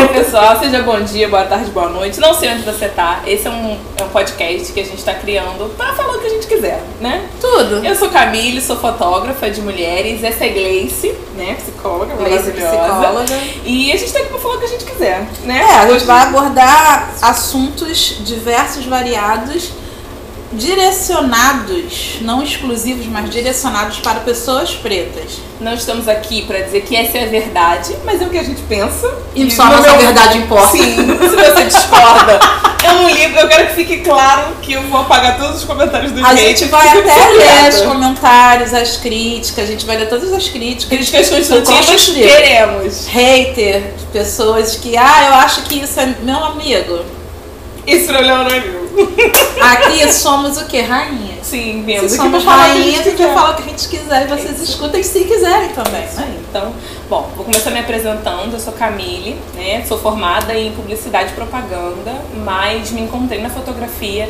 Oi, pessoal, seja bom dia, boa tarde, boa noite. Não sei onde você tá. Esse é um, é um podcast que a gente tá criando pra falar o que a gente quiser, né? Tudo. Eu sou Camille, sou fotógrafa de mulheres. Essa é Gleice, né? Psicóloga, Gleice psicóloga. E a gente tá aqui pra falar o que a gente quiser, né? É, a gente vai abordar assuntos diversos, variados, direcionados, não exclusivos, mas direcionados para pessoas pretas. Não estamos aqui pra dizer que essa é a verdade, mas é o que a gente pensa. E só a no nossa meu- verdade importa. Sim, se você discorda. Eu não ligo, eu quero que fique claro que eu vou apagar todos os comentários do A gente vai até ler os comentários, as críticas, a gente vai ler todas as críticas. Críticas construtivas construtivas. queremos. Hater, de pessoas que, ah, eu acho que isso é meu amigo. Problema não é meu. Aqui somos o quê? Rainhas. Sim, Se viemos aqui pra somos que rainhas, a gente quiser. fala o que a gente quiser e vocês escutem se quiserem também. Aí. Então, bom, vou começar me apresentando. Eu sou Camille, né? Sou formada em publicidade e propaganda, mas me encontrei na fotografia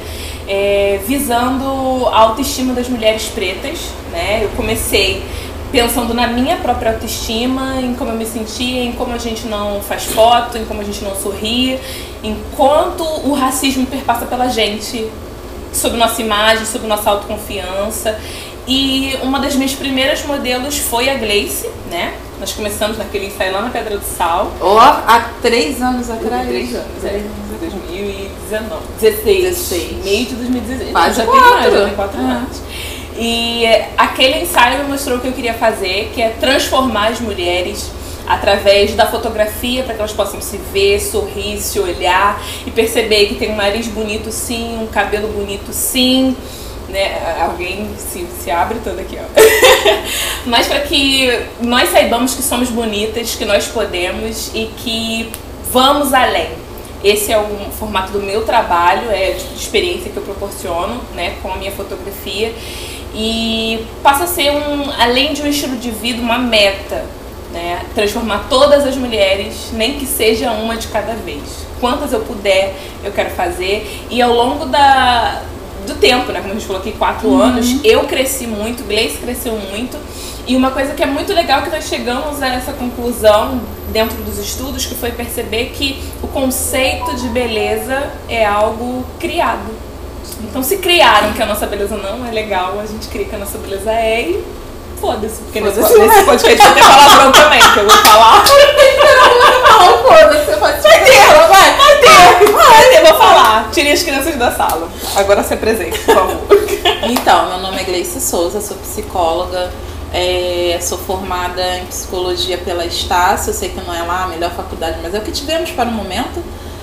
é, visando a autoestima das mulheres pretas, né? Eu comecei pensando na minha própria autoestima, em como eu me sentia, em como a gente não faz foto, em como a gente não sorri, enquanto o racismo perpassa pela gente sobre nossa imagem, sobre nossa autoconfiança. E uma das minhas primeiras modelos foi a Gleice, né? Nós começamos naquele ensaio lá na Pedra do Sal. Ó, há três anos atrás. Três anos, é. Três anos atrás. 2019. 16. 16. Meio de 2016. Quase já quatro. tem mais, já tem quatro É. anos. E é, aquele ensaio me mostrou o que eu queria fazer, que é transformar as mulheres através da fotografia para que elas possam se ver, sorrir, se olhar e perceber que tem um nariz bonito sim, um cabelo bonito sim, né? Alguém se, se abre todo aqui, ó. Mas para que nós saibamos que somos bonitas, que nós podemos e que vamos além. Esse é o formato do meu trabalho, é a experiência que eu proporciono, né, com a minha fotografia e passa a ser um, além de um estilo de vida, uma meta, né, transformar todas as mulheres, nem que seja uma de cada vez. Quantas eu puder, eu quero fazer. E ao longo da do tempo, né, como a gente falou aqui, quatro anos, eu cresci muito, Gleice cresceu muito. E uma coisa que é muito legal que nós chegamos a essa conclusão dentro dos estudos, que foi perceber que o conceito de beleza é algo criado. Então se criaram que a nossa beleza não é legal, a gente cria que a nossa beleza é e foda-se. Porque nesse, Foda-se. nesse podcast vai ter palavrão também, que eu vou falar. Não, foda-se, você pode Vai ter, vai, vai ter, vai ter, vou falar. Tirei as crianças da sala. Agora se apresente, por favor. Então, meu nome é Gleice Souza, sou psicóloga, é, sou formada em psicologia pela Estácio, eu sei que não é lá a melhor faculdade, mas é o que tivemos para o momento.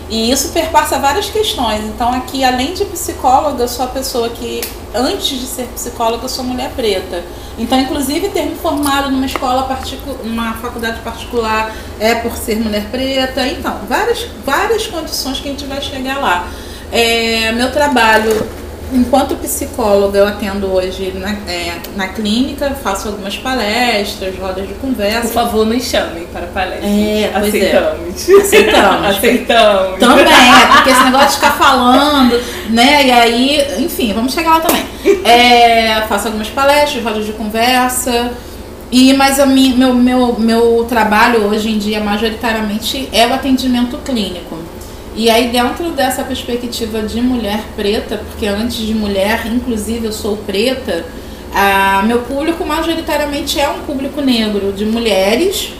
E isso perpassa várias questões. Então, aqui, além de psicóloga, eu sou a pessoa que, antes de ser psicóloga, eu sou mulher preta. Então, inclusive, ter me formado numa escola particular, numa faculdade particular, é por ser mulher preta. Então, várias, várias condições que a gente vai chegar lá. É, meu trabalho Enquanto psicóloga, eu atendo hoje na, é, na clínica, faço algumas palestras, rodas de Por conversa. favor, nos chamem para palestra. É, pois é. Aceitamos. Aceitamos. Aceitamos. Também, é, porque esse negócio de ficar falando, né? E aí, enfim, vamos chegar lá também. É, faço algumas palestras, rodas de conversa. E, mas a minha, meu, meu, meu trabalho hoje em dia, majoritariamente, é o atendimento clínico. E aí, dentro dessa perspectiva de mulher preta, porque antes de mulher, inclusive eu sou preta, ah, meu público majoritariamente é um público negro, de mulheres,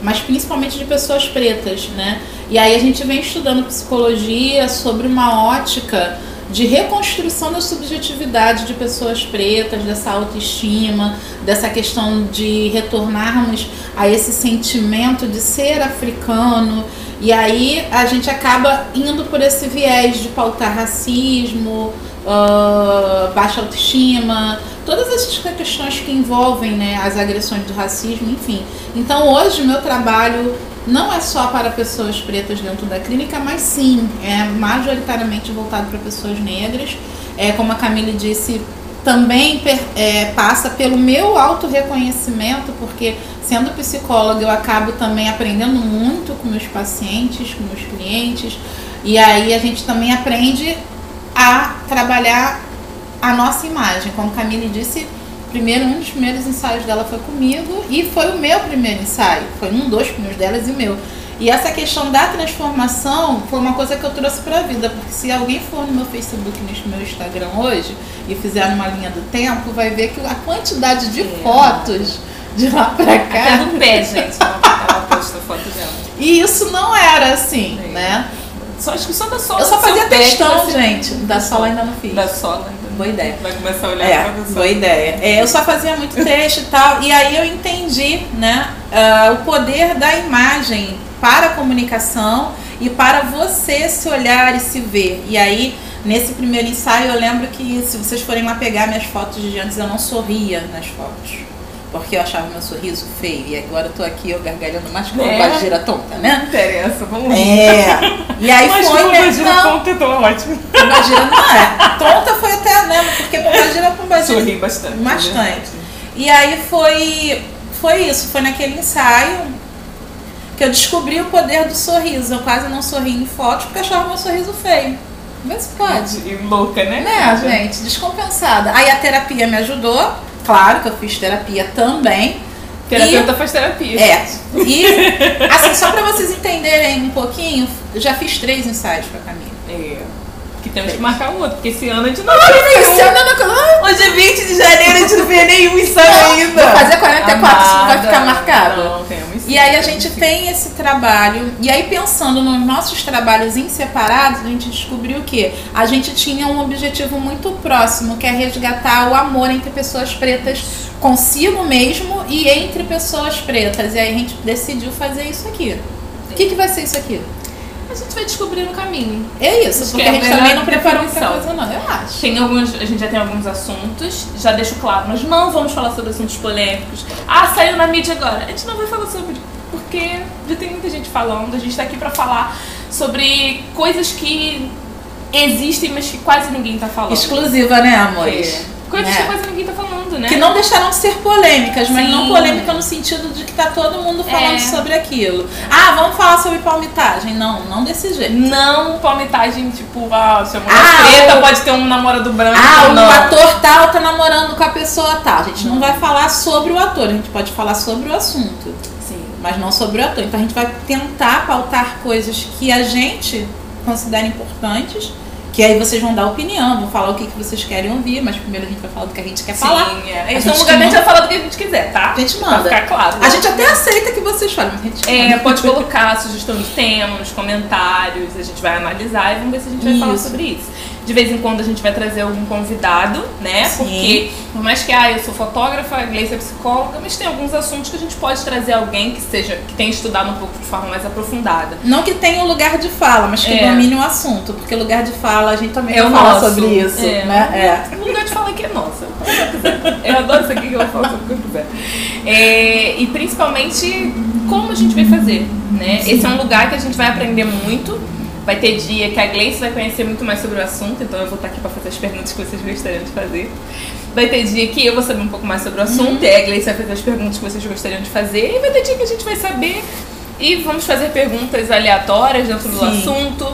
mas principalmente de pessoas pretas, né? E aí a gente vem estudando psicologia sobre uma ótica de reconstrução da subjetividade de pessoas pretas, dessa autoestima, dessa questão de retornarmos a esse sentimento de ser africano. E aí a gente acaba indo por esse viés de pautar racismo, ah, baixa autoestima, todas essas questões que envolvem né, as agressões do racismo, enfim. Então hoje meu trabalho não é só para pessoas pretas dentro da clínica, mas sim, é majoritariamente voltado para pessoas negras. É, como a Camille disse, também é, passa pelo meu auto-reconhecimento, porque sendo psicóloga eu acabo também aprendendo muito com meus pacientes, com meus clientes, e aí a gente também aprende a trabalhar a nossa imagem. Como Camille disse, primeiro um dos primeiros ensaios dela foi comigo e foi o meu primeiro ensaio, foi um dos primeiros delas e o meu. E essa questão da transformação foi uma coisa que eu trouxe pra vida, porque se alguém for no meu Facebook, no meu Instagram hoje e fizer uma linha do tempo, vai ver que a quantidade de É. fotos de lá pra Até cá. do pé, gente. Ela posta foto dela. E isso não era assim, É. né? Só, acho que só da sola. Eu só fazia questão, você- gente. Da sola ainda não fiz. Da sola ainda. Boa ideia. Vai começar a olhar É, pra boa ideia. É, eu só fazia muito texto e tal, e aí eu entendi né, ah, o poder da imagem para a comunicação e para você se olhar e se ver. E aí, nesse primeiro ensaio, eu lembro que se vocês forem lá pegar minhas fotos de antes, eu não sorria nas fotos. Porque eu achava meu sorriso feio. E agora eu tô aqui, eu gargalhando mais com É. a de gira tonta, Não né? interessa, vamos lá. É. E aí Mas foi. né? Não, ponto, eu tô ótimo. Pombagira não é. Tonta foi até, né? Porque Pombagira é Pombagira. Sorri bastante. Bastante. E aí foi, foi isso, foi naquele ensaio que eu descobri o poder do sorriso. Eu quase não sorri em fotos porque achava meu sorriso feio. Se pode. E louca, né? Né, gente? Descompensada. Aí a terapia me ajudou. Claro que eu fiz terapia também. Terapeuta faz terapia. É. E, assim, só pra vocês entenderem um pouquinho, eu já fiz três ensaios com a Camila. É. Que temos que marcar o outro, porque esse ano a gente não Esse ano não- Hoje é 20 de janeiro, a gente não vê nenhum ensaio ainda. Vou fazer E aí a gente tem esse trabalho, e aí pensando nos nossos trabalhos em separados, a gente descobriu que a gente tinha um objetivo muito próximo, que é resgatar o amor entre pessoas pretas consigo mesmo e entre pessoas pretas. E aí a gente decidiu fazer isso aqui. O que, que vai ser isso aqui? A gente vai descobrir no caminho. É isso, Acho porque que é a gente também não preparou muita coisa, não, eu acho. Tem alguns, a gente já tem alguns assuntos, já deixo claro, nós não vamos falar sobre assuntos polêmicos. Ah, saiu na mídia agora. A gente não vai falar sobre, porque já tem muita gente falando. A gente tá aqui pra falar sobre coisas que existem, mas que quase ninguém tá falando. Exclusiva, né, amores? É. Coisas Né? que quase ninguém tá falando, né? Que não deixaram de ser polêmicas, mas Sim. não polêmica no sentido de que tá todo mundo falando É. sobre aquilo. Ah, vamos falar sobre palmitagem. Não, não desse jeito. Não palmitagem, tipo, ah, se a mulher Ah, preta pode ter um namorado branco. Ah, o não. ator tal tá namorando com a pessoa tal. A gente não vai falar sobre o ator, a gente pode falar sobre o assunto, Sim. mas não sobre o ator. Então a gente vai tentar pautar coisas que a gente considera importantes, que aí vocês vão dar opinião, vão falar o que, que vocês querem ouvir, mas primeiro a gente vai falar do que a gente quer falar. Sim, é. A Então, gente lugar a gente vai falar do que a gente quiser, tá? A gente Pra manda. ficar claro. A gente até aceita que vocês falem, mas a gente É, manda. pode colocar sugestão de tema nos comentários, a gente vai analisar e vamos ver se a gente vai falar Isso. sobre isso. De vez em quando a gente vai trazer algum convidado, né? Sim. Porque, por mais que ah, eu sou fotógrafa, a Gleice é psicóloga, mas tem alguns assuntos que a gente pode trazer alguém que seja que tenha estudado um pouco de forma mais aprofundada. Não que tenha um lugar de fala, mas que É. domine o assunto, porque lugar de fala a gente também É falar nosso. sobre isso, É. né? É. O lugar de fala aqui é nossa. Eu falo que adoro isso aqui que eu falar sobre o que eu quiser. É, e principalmente como a gente vai fazer, né? Esse é um lugar que a gente vai aprender muito. Vai ter dia que a Gleice vai conhecer muito mais sobre o assunto, então eu vou estar aqui para fazer as perguntas que vocês gostariam de fazer. Vai ter dia que eu vou saber um pouco mais sobre o assunto, e a Gleice vai fazer as perguntas que vocês gostariam de fazer, e vai ter dia que a gente vai saber e vamos fazer perguntas aleatórias dentro do Sim. assunto.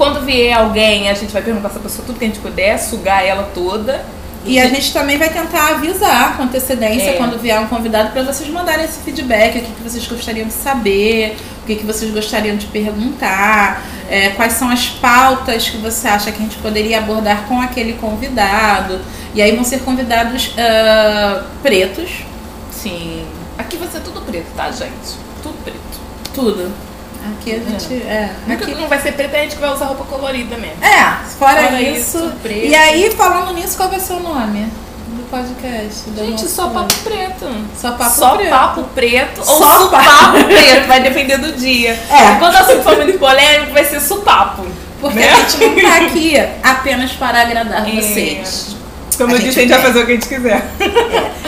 Quando vier alguém, a gente vai perguntar essa pessoa tudo que a gente puder, sugar ela toda. E a gente também vai tentar avisar com antecedência É. quando vier um convidado para vocês mandarem esse feedback, o que, que vocês gostariam de saber, o que, que vocês gostariam de perguntar, é, quais são as pautas que você acha que a gente poderia abordar com aquele convidado. E aí vão ser convidados ah, pretos, Sim. Aqui vai ser tudo preto, tá, gente? Tudo preto. tudo. Aqui a gente. É, Nunca aqui, não vai ser preto, a gente que vai usar roupa colorida mesmo. é fora, Fora isso. isso, preto. E aí, falando nisso, qual vai ser o nome do podcast? do Gente, só papo preto. Só papo só preto. papo preto ou Só supapo preto, vai depender do dia. É. Quando o assunto for muito polêmico, vai ser supapo. Porque né? a gente não tá aqui apenas para agradar É. vocês. Como A eu disse, a gente vai fazer o que a gente quiser.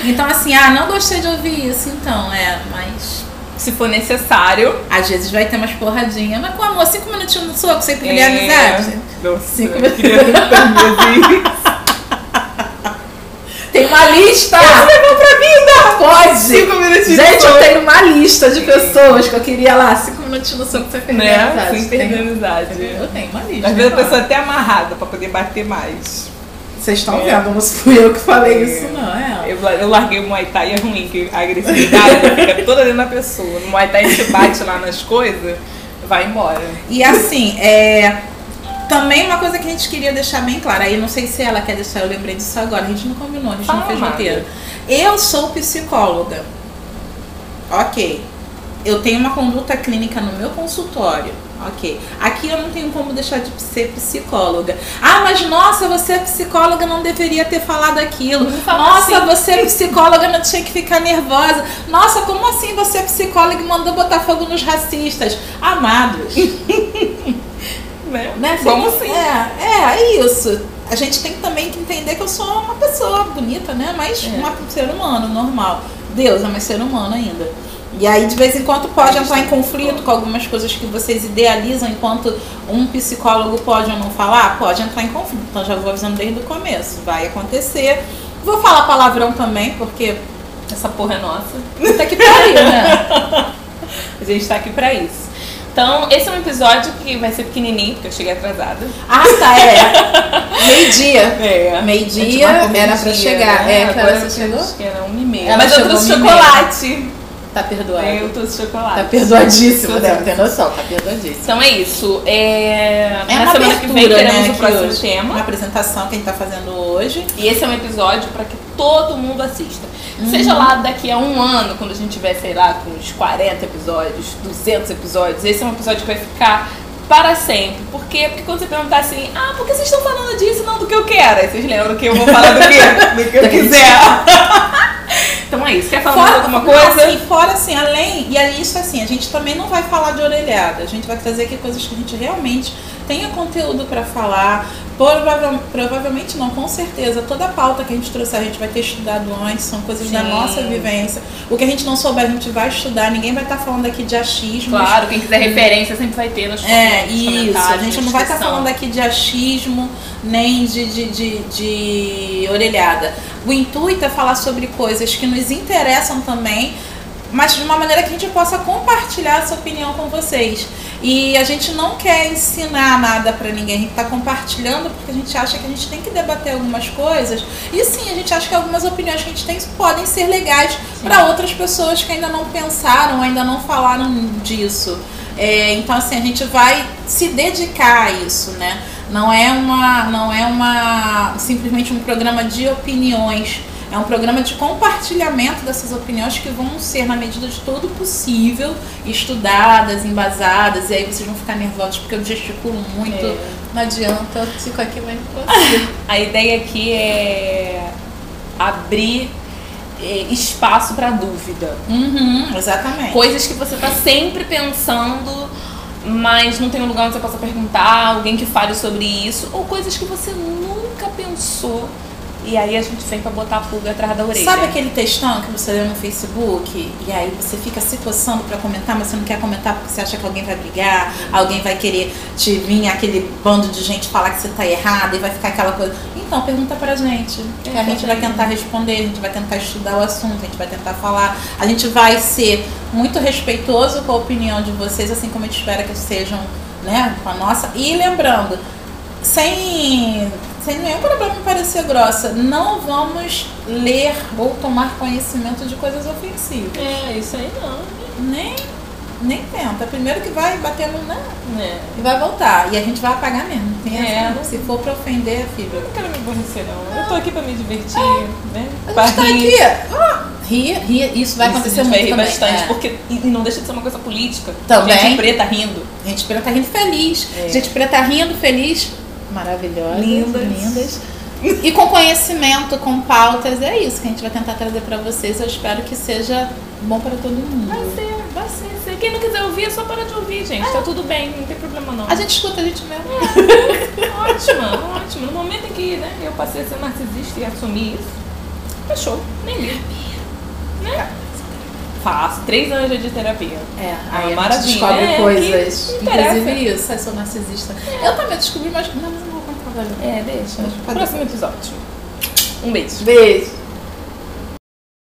Então, assim, ah, não gostei de ouvir isso, então, é, mas Se for necessário. às vezes vai ter umas porradinhas. Mas com amor, cinco minutinhos no soco, sem perder a é, amizade. Nossa, Cinco assim. Tem uma lista! Levou pra vida! Pode! Cinco minutinhos Gente, eu tenho uma lista de pessoas que eu queria lá, cinco minutinhos no soco sem perder a Né? amizade. Sem perder a amizade. Eu tenho uma lista. Às vezes a pessoa é até amarrada pra poder bater mais. Vocês estão É. vendo, não fui eu que falei É. isso, não, é. Eu, eu larguei o Muay Thai, é ruim, que a agressividade fica toda dentro da pessoa. No Muay Thai a gente bate lá nas coisas, Vai embora. E assim, é. Também uma coisa que a gente queria deixar bem clara, aí não sei se ela quer deixar, eu lembrei disso agora, a gente não combinou, a gente não fez roteiro. Eu sou psicóloga. Ok. Eu tenho uma conduta clínica no meu consultório. Ok. Aqui eu não tenho como deixar de ser psicóloga. Ah, mas nossa, você é psicóloga, não deveria ter falado aquilo. Nossa, assim. você é psicóloga, não tinha que ficar nervosa. Nossa, como assim você é psicóloga e mandou botar fogo nos racistas? Amados. Né? Né? Como assim? É, é, é isso. A gente tem também que entender que eu sou uma pessoa bonita, né? Mas É. uma- um ser humano, normal. Deus é mais ser humano ainda. E aí, de vez em quando, pode entrar em conflito com algumas coisas que vocês idealizam enquanto um psicólogo pode ou não falar? Pode entrar em conflito. Então, já vou avisando desde o começo. Vai acontecer. Vou falar palavrão também, porque Essa porra é nossa. puta que pariu, né? A gente tá aqui pra isso. Então, esse é um episódio que vai ser pequenininho, porque eu cheguei atrasada. Ah, tá, é. Meio-dia. É. Meio-dia era pra chegar. É, que hora você chegou? Acho que era uma e meia. Ela Mas eu trouxe chocolate. Tá perdoado. Eu trouxe chocolate. Tá perdoadíssimo, deve ter noção, tá perdoadíssimo. Então é isso. É... É Na uma semana que vem abertura, teremos né, o próximo hoje. tema. Uma apresentação que a gente tá fazendo hoje. E esse é um episódio para que todo mundo assista. Uhum. Seja lá daqui a um ano, quando a gente tiver, sei lá, com uns 40 episódios, 200 episódios, esse é um episódio que vai ficar para sempre. Por quê? Porque quando você perguntar assim, ah, por que vocês estão falando disso? Não, do que eu quero. Aí vocês lembram que eu vou falar do quê? do que eu quiser. então é isso. Quer falar mais alguma coisa? assim, fora assim, além, e aí isso assim, a gente também não vai falar de orelhada, a gente vai trazer aqui coisas que a gente realmente tenha conteúdo pra falar. Provavel, provavelmente não, com certeza. Toda a pauta que a gente trouxe a gente vai ter estudado antes, são coisas da Sim. nossa vivência. O que a gente não souber, a gente vai estudar. Ninguém vai estar falando aqui de achismos. Claro, quem quiser referência sempre vai ter nos, É, nos isso. A gente não vai estar descrição. falando aqui de achismo, nem de, de, de, de orelhada. O intuito é falar sobre coisas que nos interessam também, mas de uma maneira que a gente possa compartilhar essa opinião com vocês. E a gente não quer ensinar nada pra ninguém, a gente tá compartilhando porque a gente acha que a gente tem que debater algumas coisas. E sim, a gente acha que algumas opiniões que a gente tem podem ser legais para outras pessoas que ainda não pensaram, ainda não falaram disso. É, então assim, a gente vai se dedicar a isso, né? Não é uma, não é uma simplesmente um programa de opiniões. É um programa de compartilhamento dessas opiniões que vão ser, na medida de todo possível, estudadas, embasadas, e aí vocês vão ficar nervosos porque eu gesticulo muito. É. Não adianta, eu fico aqui, mas não consigo. A ideia aqui é abrir é, espaço para dúvida. uhum, exatamente. Coisas que você tá sempre pensando, mas não tem um lugar onde você possa perguntar, alguém que fale sobre isso, ou coisas que você nunca pensou. E aí a gente vem pra botar a pulga atrás da orelha. Sabe aquele textão que você lê no Facebook e aí você fica se coçando pra comentar, mas você não quer comentar porque você acha que alguém vai brigar, alguém vai querer te vir aquele bando de gente falar que você tá errada e vai ficar aquela coisa. Então, pergunta pra gente. Que a gente vai tentar responder, a gente vai tentar estudar o assunto, a gente vai tentar falar. A gente vai ser muito respeitoso com a opinião de vocês, assim como a gente espera que sejam, né, com a nossa. E lembrando, sem, sem nenhum problema em parecer grossa, não vamos ler ou tomar conhecimento de coisas ofensivas. É, isso aí não. Nem, nem tenta. Primeiro que vai bater no. Né? É. E vai voltar. E a gente vai apagar mesmo. Tem É. essa, não. Se for pra ofender, filho. Eu não quero me aborrecer, não. Eu tô aqui pra me divertir, né? A Pra tá aqui. Ah, rir. Isso vai Isso, acontecer a gente muito vai rir bastante, É. porque e não deixa de ser uma coisa política. Também. Gente preta rindo. Gente preta rindo feliz. É. Gente preta rindo feliz. Maravilhosas. Lindas. Lindas. E com conhecimento, com pautas, é isso que a gente vai tentar trazer pra vocês. Eu espero que seja bom pra todo mundo. Vai ser, vai ser. Se quem não quiser ouvir, é só para de ouvir, gente. Tá tudo bem, não tem problema não. A gente escuta a gente mesmo. Ótima, ótimo. No momento em que né, eu passei a ser narcisista e assumir isso, fechou. Nem ligo. Né? Faço três anos de terapia. É, Ah, aí gente maravilha. descobre É, coisas. Inclusive isso, eu sou narcisista. Eu também descobri, mas não, não vou contar. É, deixa. Próximo episódio. Um beijo. Beijo.